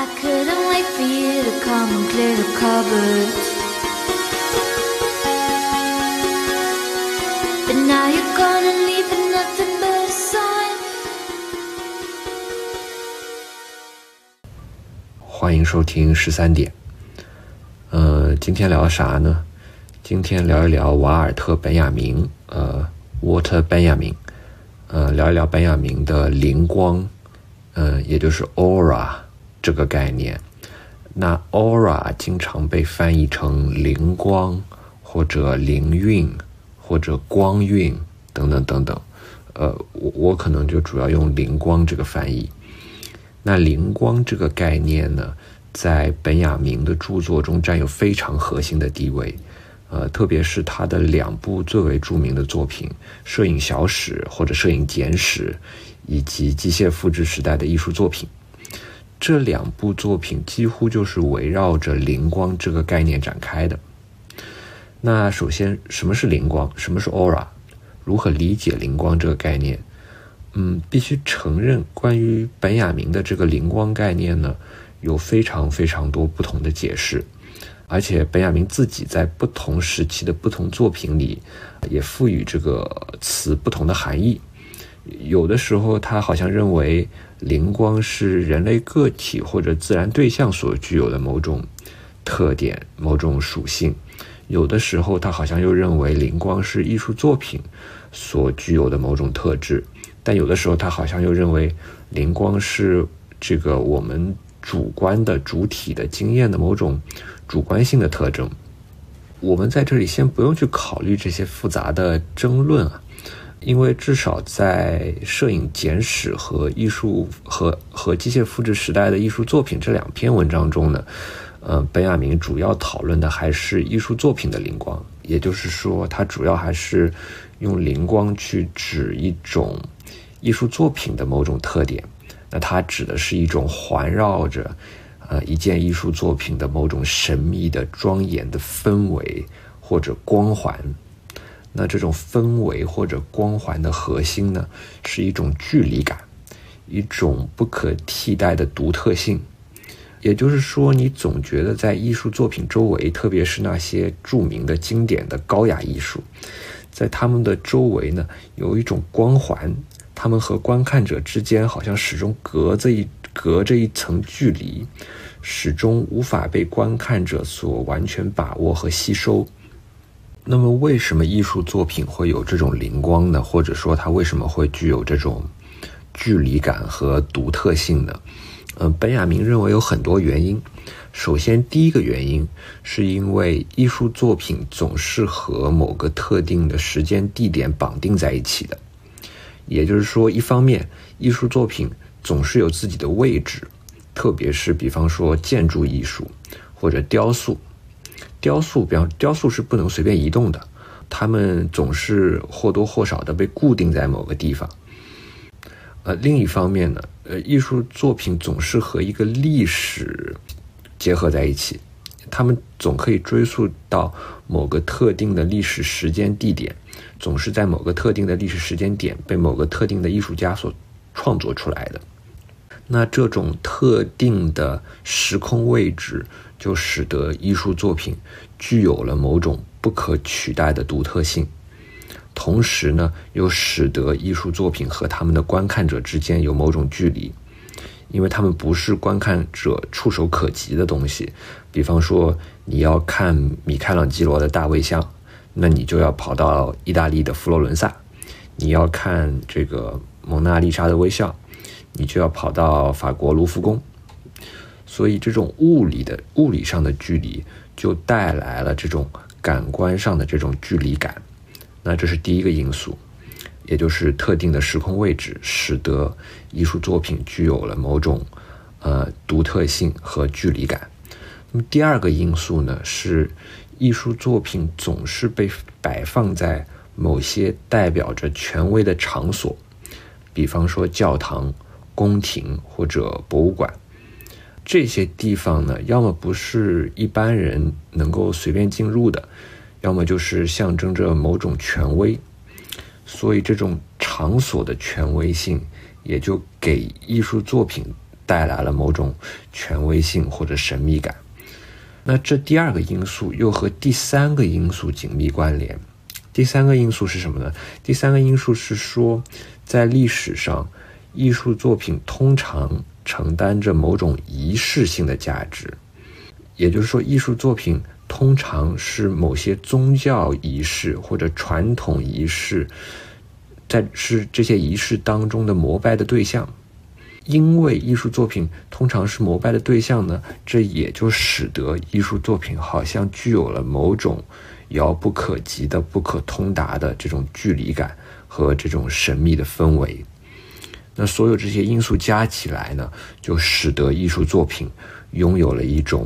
I couldn't wait for you to come and clear the cupboard. But now you're gone and leaving nothing but a sign. 欢迎收听十三点。呃，今天聊啥呢？今天聊一聊瓦尔特·本雅明，呃，Walter Benjamin，呃，聊一聊本雅明的灵光，呃，也就是 aura 这个概念。那 aura 经常被翻译成灵光或者灵韵或者光晕等等等等。呃，我我可能就主要用灵光这个翻译。那灵光这个概念呢，在本雅明的著作中占有非常核心的地位，呃，特别是他的两部最为著名的作品《摄影小史》或者《摄影简史》，以及机械复制时代的艺术作品。这两部作品几乎就是围绕着灵光这个概念展开的。那首先，什么是灵光？什么是 aura？如何理解灵光这个概念？嗯，必须承认，关于本雅明的这个灵光概念呢，有非常非常多不同的解释，而且本雅明自己在不同时期的不同作品里，也赋予这个词不同的含义。有的时候，他好像认为灵光是人类个体或者自然对象所具有的某种特点、某种属性；有的时候，他好像又认为灵光是艺术作品所具有的某种特质。但有的时候，他好像又认为灵光是这个我们主观的主体的经验的某种主观性的特征。我们在这里先不用去考虑这些复杂的争论啊，因为至少在《摄影简史》和艺术和和机械复制时代的艺术作品这两篇文章中呢，呃，本雅明主要讨论的还是艺术作品的灵光，也就是说，他主要还是用灵光去指一种。艺术作品的某种特点，那它指的是一种环绕着，呃，一件艺术作品的某种神秘的、庄严的氛围或者光环。那这种氛围或者光环的核心呢，是一种距离感，一种不可替代的独特性。也就是说，你总觉得在艺术作品周围，特别是那些著名的、经典的高雅艺术，在他们的周围呢，有一种光环。他们和观看者之间好像始终隔着一隔着一层距离，始终无法被观看者所完全把握和吸收。那么，为什么艺术作品会有这种灵光呢？或者说，它为什么会具有这种距离感和独特性呢？嗯，本雅明认为有很多原因。首先，第一个原因是因为艺术作品总是和某个特定的时间地点绑定在一起的。也就是说，一方面，艺术作品总是有自己的位置，特别是比方说建筑艺术或者雕塑。雕塑，比方雕塑是不能随便移动的，它们总是或多或少的被固定在某个地方。呃，另一方面呢，呃，艺术作品总是和一个历史结合在一起，他们总可以追溯到某个特定的历史时间地点。总是在某个特定的历史时间点被某个特定的艺术家所创作出来的。那这种特定的时空位置，就使得艺术作品具有了某种不可取代的独特性。同时呢，又使得艺术作品和他们的观看者之间有某种距离，因为他们不是观看者触手可及的东西。比方说，你要看米开朗基罗的大卫像。那你就要跑到意大利的佛罗伦萨，你要看这个蒙娜丽莎的微笑，你就要跑到法国卢浮宫。所以，这种物理的物理上的距离，就带来了这种感官上的这种距离感。那这是第一个因素，也就是特定的时空位置，使得艺术作品具有了某种呃独特性和距离感。那么第二个因素呢是。艺术作品总是被摆放在某些代表着权威的场所，比方说教堂、宫廷或者博物馆。这些地方呢，要么不是一般人能够随便进入的，要么就是象征着某种权威。所以，这种场所的权威性也就给艺术作品带来了某种权威性或者神秘感。那这第二个因素又和第三个因素紧密关联。第三个因素是什么呢？第三个因素是说，在历史上，艺术作品通常承担着某种仪式性的价值，也就是说，艺术作品通常是某些宗教仪式或者传统仪式，在是这些仪式当中的膜拜的对象。因为艺术作品通常是膜拜的对象呢，这也就使得艺术作品好像具有了某种。遥不可及的、不可通达的这种距离感和这种神秘的氛围，那所有这些因素加起来呢，就使得艺术作品拥有了一种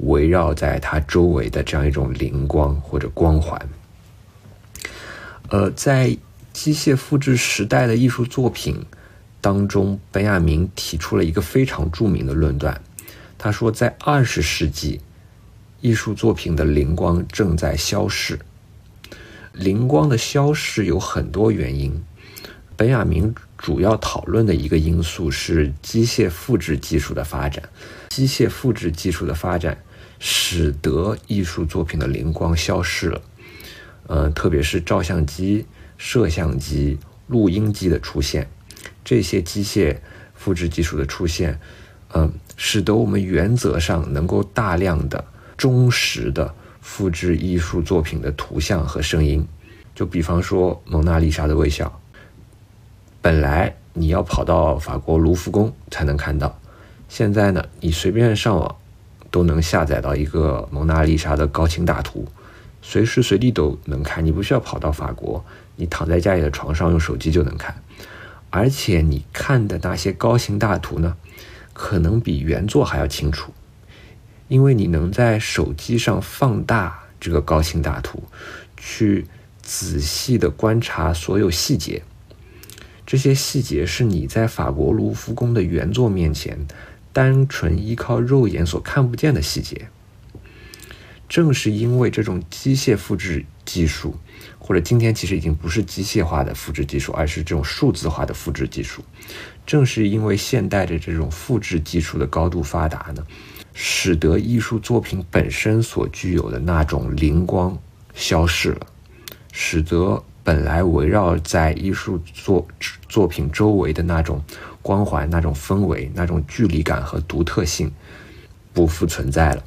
围绕在它周围的这样一种灵光或者光环。呃，在机械复制时代的艺术作品当中，本雅明提出了一个非常著名的论断，他说，在二十世纪。艺术作品的灵光正在消逝，灵光的消逝有很多原因。本雅明主要讨论的一个因素是机械复制技术的发展。机械复制技术的发展使得艺术作品的灵光消失了。呃，特别是照相机、摄像机、录音机的出现，这些机械复制技术的出现，嗯，使得我们原则上能够大量的。忠实的复制艺术作品的图像和声音，就比方说《蒙娜丽莎的微笑》，本来你要跑到法国卢浮宫才能看到，现在呢，你随便上网都能下载到一个蒙娜丽莎的高清大图，随时随地都能看，你不需要跑到法国，你躺在家里的床上用手机就能看，而且你看的那些高清大图呢，可能比原作还要清楚。因为你能在手机上放大这个高清大图，去仔细的观察所有细节，这些细节是你在法国卢浮宫的原作面前单纯依靠肉眼所看不见的细节。正是因为这种机械复制技术，或者今天其实已经不是机械化的复制技术，而是这种数字化的复制技术。正是因为现代的这种复制技术的高度发达呢。使得艺术作品本身所具有的那种灵光消逝了，使得本来围绕在艺术作作品周围的那种光环、那种氛围、那种距离感和独特性不复存在了。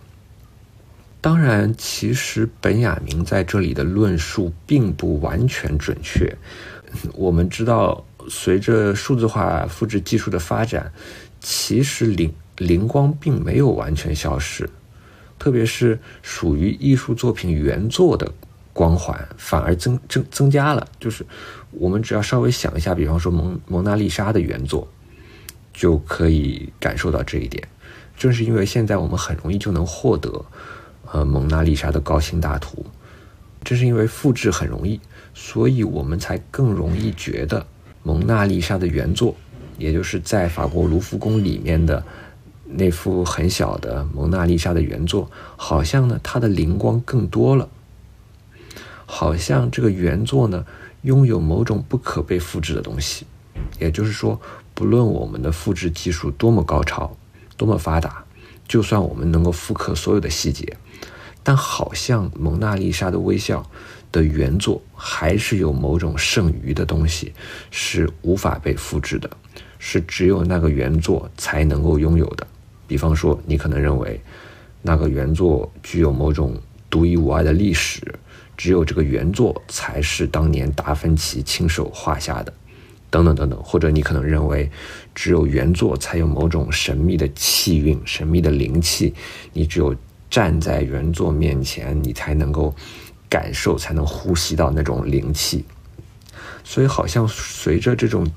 当然，其实本雅明在这里的论述并不完全准确。我们知道，随着数字化复制技术的发展，其实灵。灵光并没有完全消失，特别是属于艺术作品原作的光环反而增增增加了。就是我们只要稍微想一下，比方说蒙蒙娜丽莎的原作，就可以感受到这一点。正是因为现在我们很容易就能获得呃蒙娜丽莎的高清大图，正是因为复制很容易，所以我们才更容易觉得蒙娜丽莎的原作，也就是在法国卢浮宫里面的。那幅很小的蒙娜丽莎的原作，好像呢，它的灵光更多了。好像这个原作呢，拥有某种不可被复制的东西。也就是说，不论我们的复制技术多么高超、多么发达，就算我们能够复刻所有的细节，但好像蒙娜丽莎的微笑的原作，还是有某种剩余的东西，是无法被复制的，是只有那个原作才能够拥有的。比方说，你可能认为那个原作具有某种独一无二的历史，只有这个原作才是当年达芬奇亲手画下的，等等等等。或者你可能认为，只有原作才有某种神秘的气韵、神秘的灵气，你只有站在原作面前，你才能够感受、才能呼吸到那种灵气。所以，好像随着这种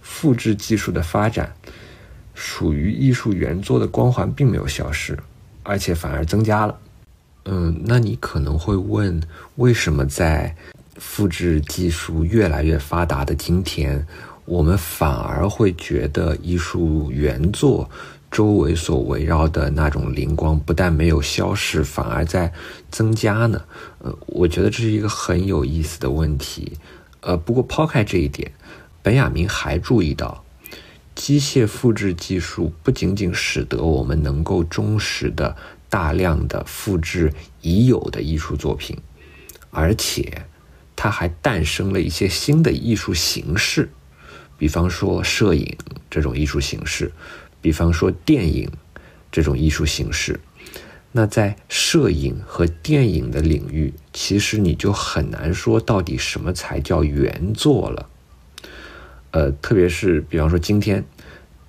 复制技术的发展。属于艺术原作的光环并没有消失，而且反而增加了。嗯，那你可能会问，为什么在复制技术越来越发达的今天，我们反而会觉得艺术原作周围所围绕的那种灵光不但没有消失，反而在增加呢？呃，我觉得这是一个很有意思的问题。呃，不过抛开这一点，本雅明还注意到。机械复制技术不仅仅使得我们能够忠实的大量的复制已有的艺术作品，而且它还诞生了一些新的艺术形式，比方说摄影这种艺术形式，比方说电影这种艺术形式。那在摄影和电影的领域，其实你就很难说到底什么才叫原作了。呃，特别是比方说今天，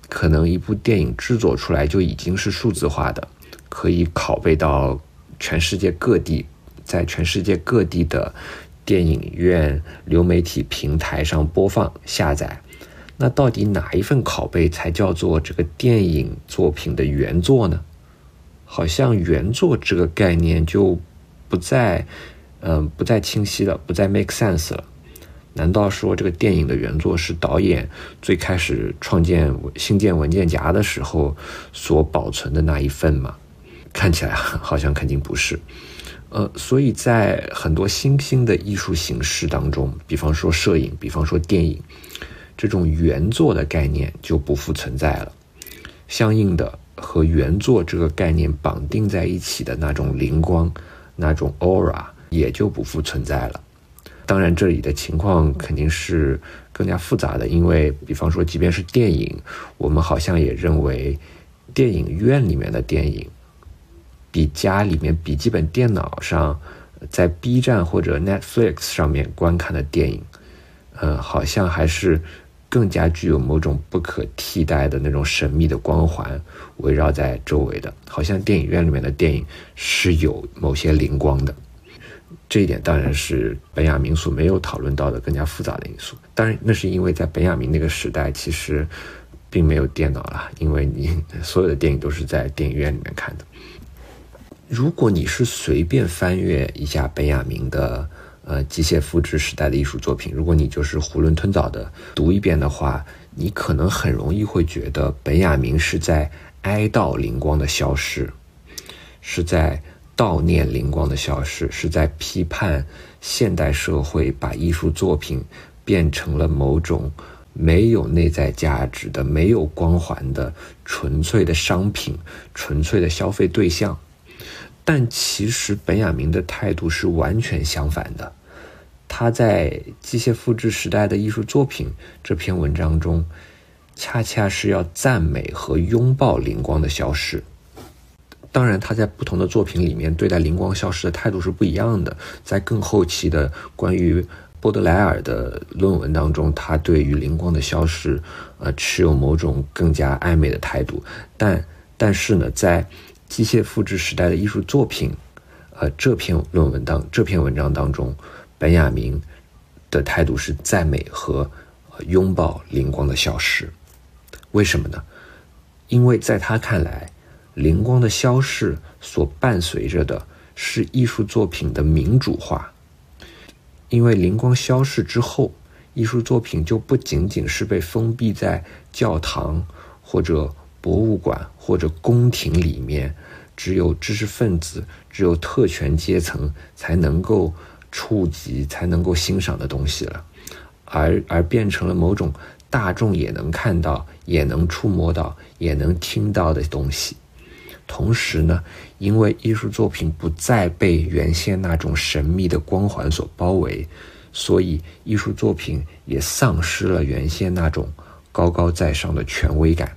可能一部电影制作出来就已经是数字化的，可以拷贝到全世界各地，在全世界各地的电影院流媒体平台上播放下载。那到底哪一份拷贝才叫做这个电影作品的原作呢？好像原作这个概念就不再，嗯，不再清晰了，不再 make sense 了。难道说这个电影的原作是导演最开始创建新建文件夹的时候所保存的那一份吗？看起来 好像肯定不是。呃，所以在很多新兴的艺术形式当中，比方说摄影，比方说电影，这种原作的概念就不复存在了。相应的。和原作这个概念绑定在一起的那种灵光、那种 aura 也就不复存在了。当然，这里的情况肯定是更加复杂的，因为比方说，即便是电影，我们好像也认为电影院里面的电影比家里面笔记本电脑上在 B 站或者 Netflix 上面观看的电影，呃，好像还是。更加具有某种不可替代的那种神秘的光环围绕在周围的，好像电影院里面的电影是有某些灵光的。这一点当然是本雅明所没有讨论到的更加复杂的因素。当然，那是因为在本雅明那个时代，其实并没有电脑了，因为你所有的电影都是在电影院里面看的。如果你是随便翻阅一下本雅明的。呃，机械复制时代的艺术作品，如果你就是囫囵吞枣的读一遍的话，你可能很容易会觉得本雅明是在哀悼灵光的消失，是在悼念灵光的消失，是在批判现代社会把艺术作品变成了某种没有内在价值的、没有光环的、纯粹的商品、纯粹的消费对象。但其实本雅明的态度是完全相反的。他在《机械复制时代的艺术作品》这篇文章中，恰恰是要赞美和拥抱灵光的消失。当然，他在不同的作品里面对待灵光消失的态度是不一样的。在更后期的关于波德莱尔的论文当中，他对于灵光的消失，呃，持有某种更加暧昧的态度。但但是呢，在《机械复制时代的艺术作品》呃这篇论文当这篇文章当中。本雅明的态度是赞美和拥抱灵光的消失，为什么呢？因为在他看来，灵光的消逝所伴随着的是艺术作品的民主化。因为灵光消逝之后，艺术作品就不仅仅是被封闭在教堂或者博物馆或者宫廷里面，只有知识分子、只有特权阶层才能够。触及才能够欣赏的东西了，而而变成了某种大众也能看到、也能触摸到、也能听到的东西。同时呢，因为艺术作品不再被原先那种神秘的光环所包围，所以艺术作品也丧失了原先那种高高在上的权威感。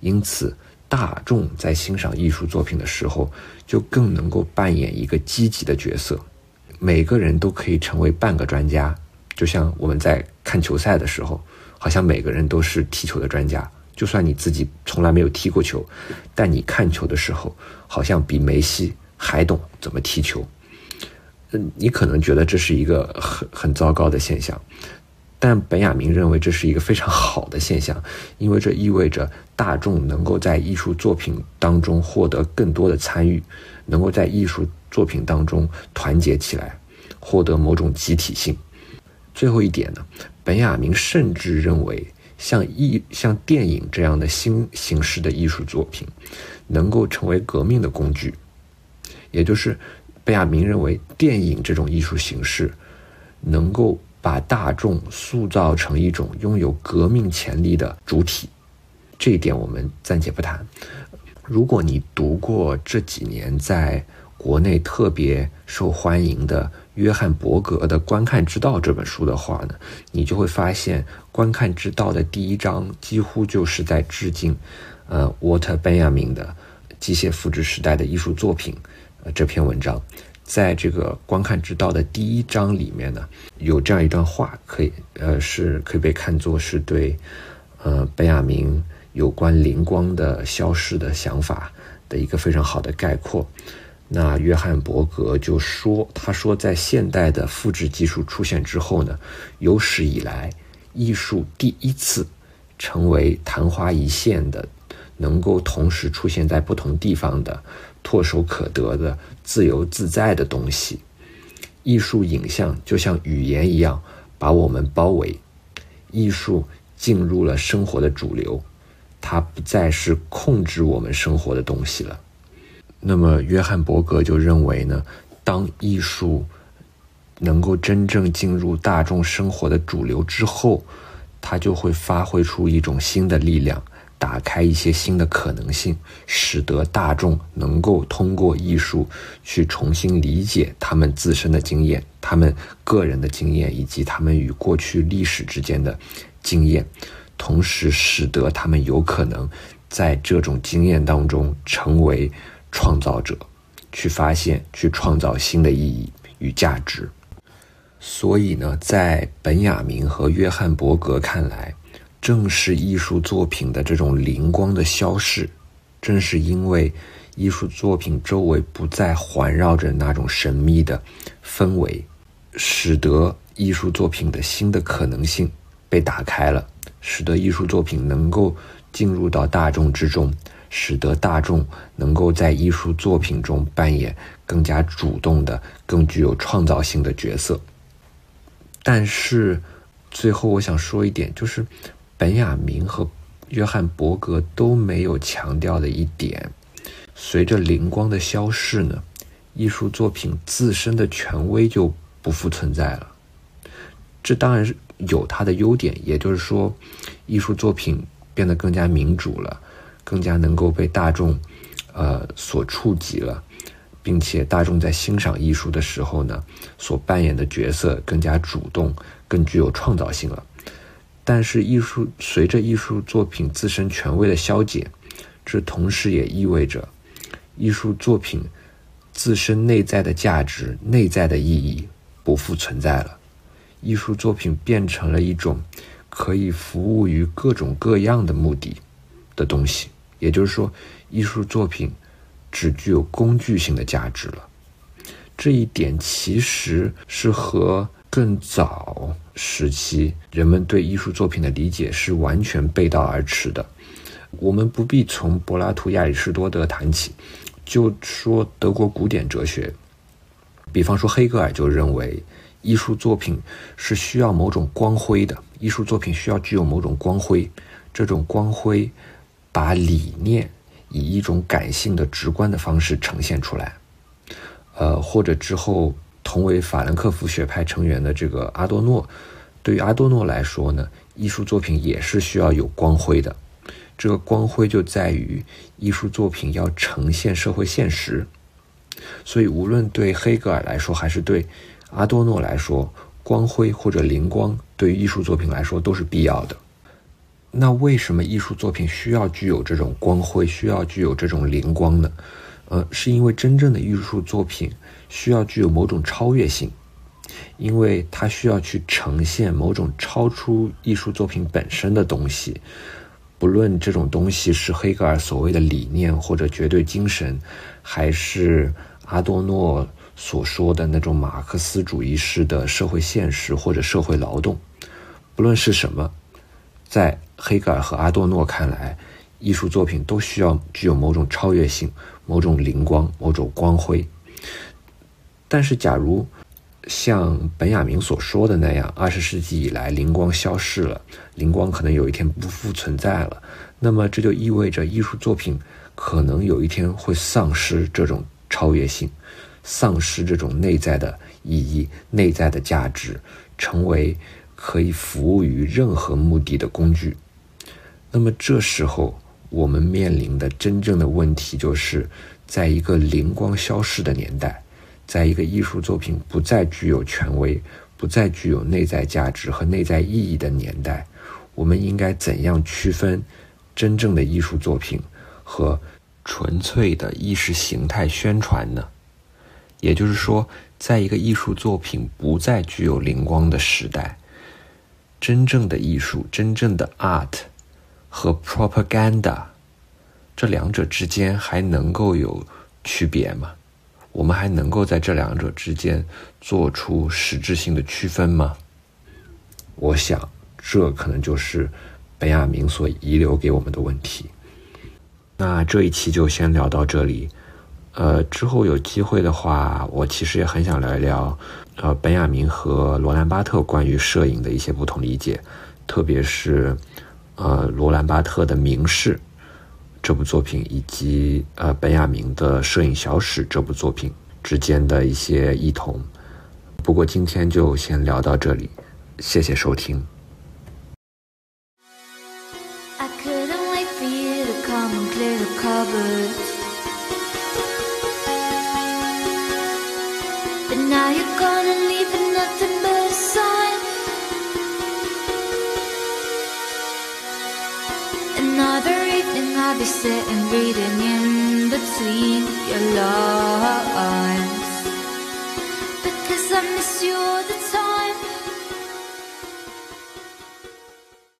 因此，大众在欣赏艺术作品的时候，就更能够扮演一个积极的角色。每个人都可以成为半个专家，就像我们在看球赛的时候，好像每个人都是踢球的专家。就算你自己从来没有踢过球，但你看球的时候，好像比梅西还懂怎么踢球。嗯，你可能觉得这是一个很很糟糕的现象，但本雅明认为这是一个非常好的现象，因为这意味着大众能够在艺术作品当中获得更多的参与，能够在艺术。作品当中团结起来，获得某种集体性。最后一点呢，本雅明甚至认为，像艺像电影这样的新形式的艺术作品，能够成为革命的工具。也就是，本雅明认为，电影这种艺术形式，能够把大众塑造成一种拥有革命潜力的主体，这一点我们暂且不谈。如果你读过这几年在国内特别受欢迎的约翰伯格的《观看之道》这本书的话呢，你就会发现《观看之道》的第一章几乎就是在致敬，呃，沃特·本雅明的《机械复制时代的艺术作品》呃这篇文章。在这个观看之道的第一章里面呢，有这样一段话，可以呃是可以被看作是对呃本雅明有关灵光的消逝的想法的一个非常好的概括。那约翰伯格就说，他说在现代的复制技术出现之后呢，有史以来艺术第一次成为昙花一现的，能够同时出现在不同地方的。唾手可得的、自由自在的东西，艺术影像就像语言一样把我们包围。艺术进入了生活的主流，它不再是控制我们生活的东西了。那么，约翰伯格就认为呢，当艺术能够真正进入大众生活的主流之后，它就会发挥出一种新的力量。打开一些新的可能性，使得大众能够通过艺术去重新理解他们自身的经验、他们个人的经验以及他们与过去历史之间的经验，同时使得他们有可能在这种经验当中成为创造者，去发现、去创造新的意义与价值。所以呢，在本雅明和约翰伯格看来。正是艺术作品的这种灵光的消逝，正是因为艺术作品周围不再环绕着那种神秘的氛围，使得艺术作品的新的可能性被打开了，使得艺术作品能够进入到大众之中，使得大众能够在艺术作品中扮演更加主动的、更具有创造性的角色。但是，最后我想说一点，就是。本雅明和约翰伯格都没有强调的一点，随着灵光的消逝呢，艺术作品自身的权威就不复存在了。这当然是有它的优点，也就是说，艺术作品变得更加民主了，更加能够被大众，呃所触及了，并且大众在欣赏艺术的时候呢，所扮演的角色更加主动，更具有创造性了。但是，艺术随着艺术作品自身权威的消解，这同时也意味着艺术作品自身内在的价值、内在的意义不复存在了。艺术作品变成了一种可以服务于各种各样的目的的东西，也就是说，艺术作品只具有工具性的价值了。这一点其实是和。更早时期，人们对艺术作品的理解是完全背道而驰的。我们不必从柏拉图、亚里士多德谈起，就说德国古典哲学，比方说黑格尔就认为，艺术作品是需要某种光辉的，艺术作品需要具有某种光辉，这种光辉把理念以一种感性的、直观的方式呈现出来，呃，或者之后。同为法兰克福学派成员的这个阿多诺，对于阿多诺来说呢，艺术作品也是需要有光辉的。这个光辉就在于艺术作品要呈现社会现实。所以，无论对黑格尔来说，还是对阿多诺来说，光辉或者灵光对于艺术作品来说都是必要的。那为什么艺术作品需要具有这种光辉，需要具有这种灵光呢？呃，是因为真正的艺术作品。需要具有某种超越性，因为它需要去呈现某种超出艺术作品本身的东西，不论这种东西是黑格尔所谓的理念或者绝对精神，还是阿多诺所说的那种马克思主义式的社会现实或者社会劳动，不论是什么，在黑格尔和阿多诺看来，艺术作品都需要具有某种超越性、某种灵光、某种光辉。但是，假如像本雅明所说的那样，二十世纪以来灵光消逝了，灵光可能有一天不复存在了，那么这就意味着艺术作品可能有一天会丧失这种超越性，丧失这种内在的意义、内在的价值，成为可以服务于任何目的的工具。那么这时候，我们面临的真正的问题就是，在一个灵光消逝的年代，在一个艺术作品不再具有权威、不再具有内在价值和内在意义的年代，我们应该怎样区分真正的艺术作品和纯粹的意识形态宣传呢？也就是说，在一个艺术作品不再具有灵光的时代，真正的艺术、真正的 art 和 propaganda 这两者之间还能够有区别吗？我们还能够在这两者之间做出实质性的区分吗？我想，这可能就是本雅明所遗留给我们的问题。那这一期就先聊到这里。呃，之后有机会的话，我其实也很想聊一聊，呃，本雅明和罗兰巴特关于摄影的一些不同理解，特别是，呃，罗兰巴特的《名士》这部作品，以及呃，本雅明的《摄影小史》这部作品之间的一些异同。不过今天就先聊到这里，谢谢收听。Be sitting reading in between your lines. Because I miss you all the time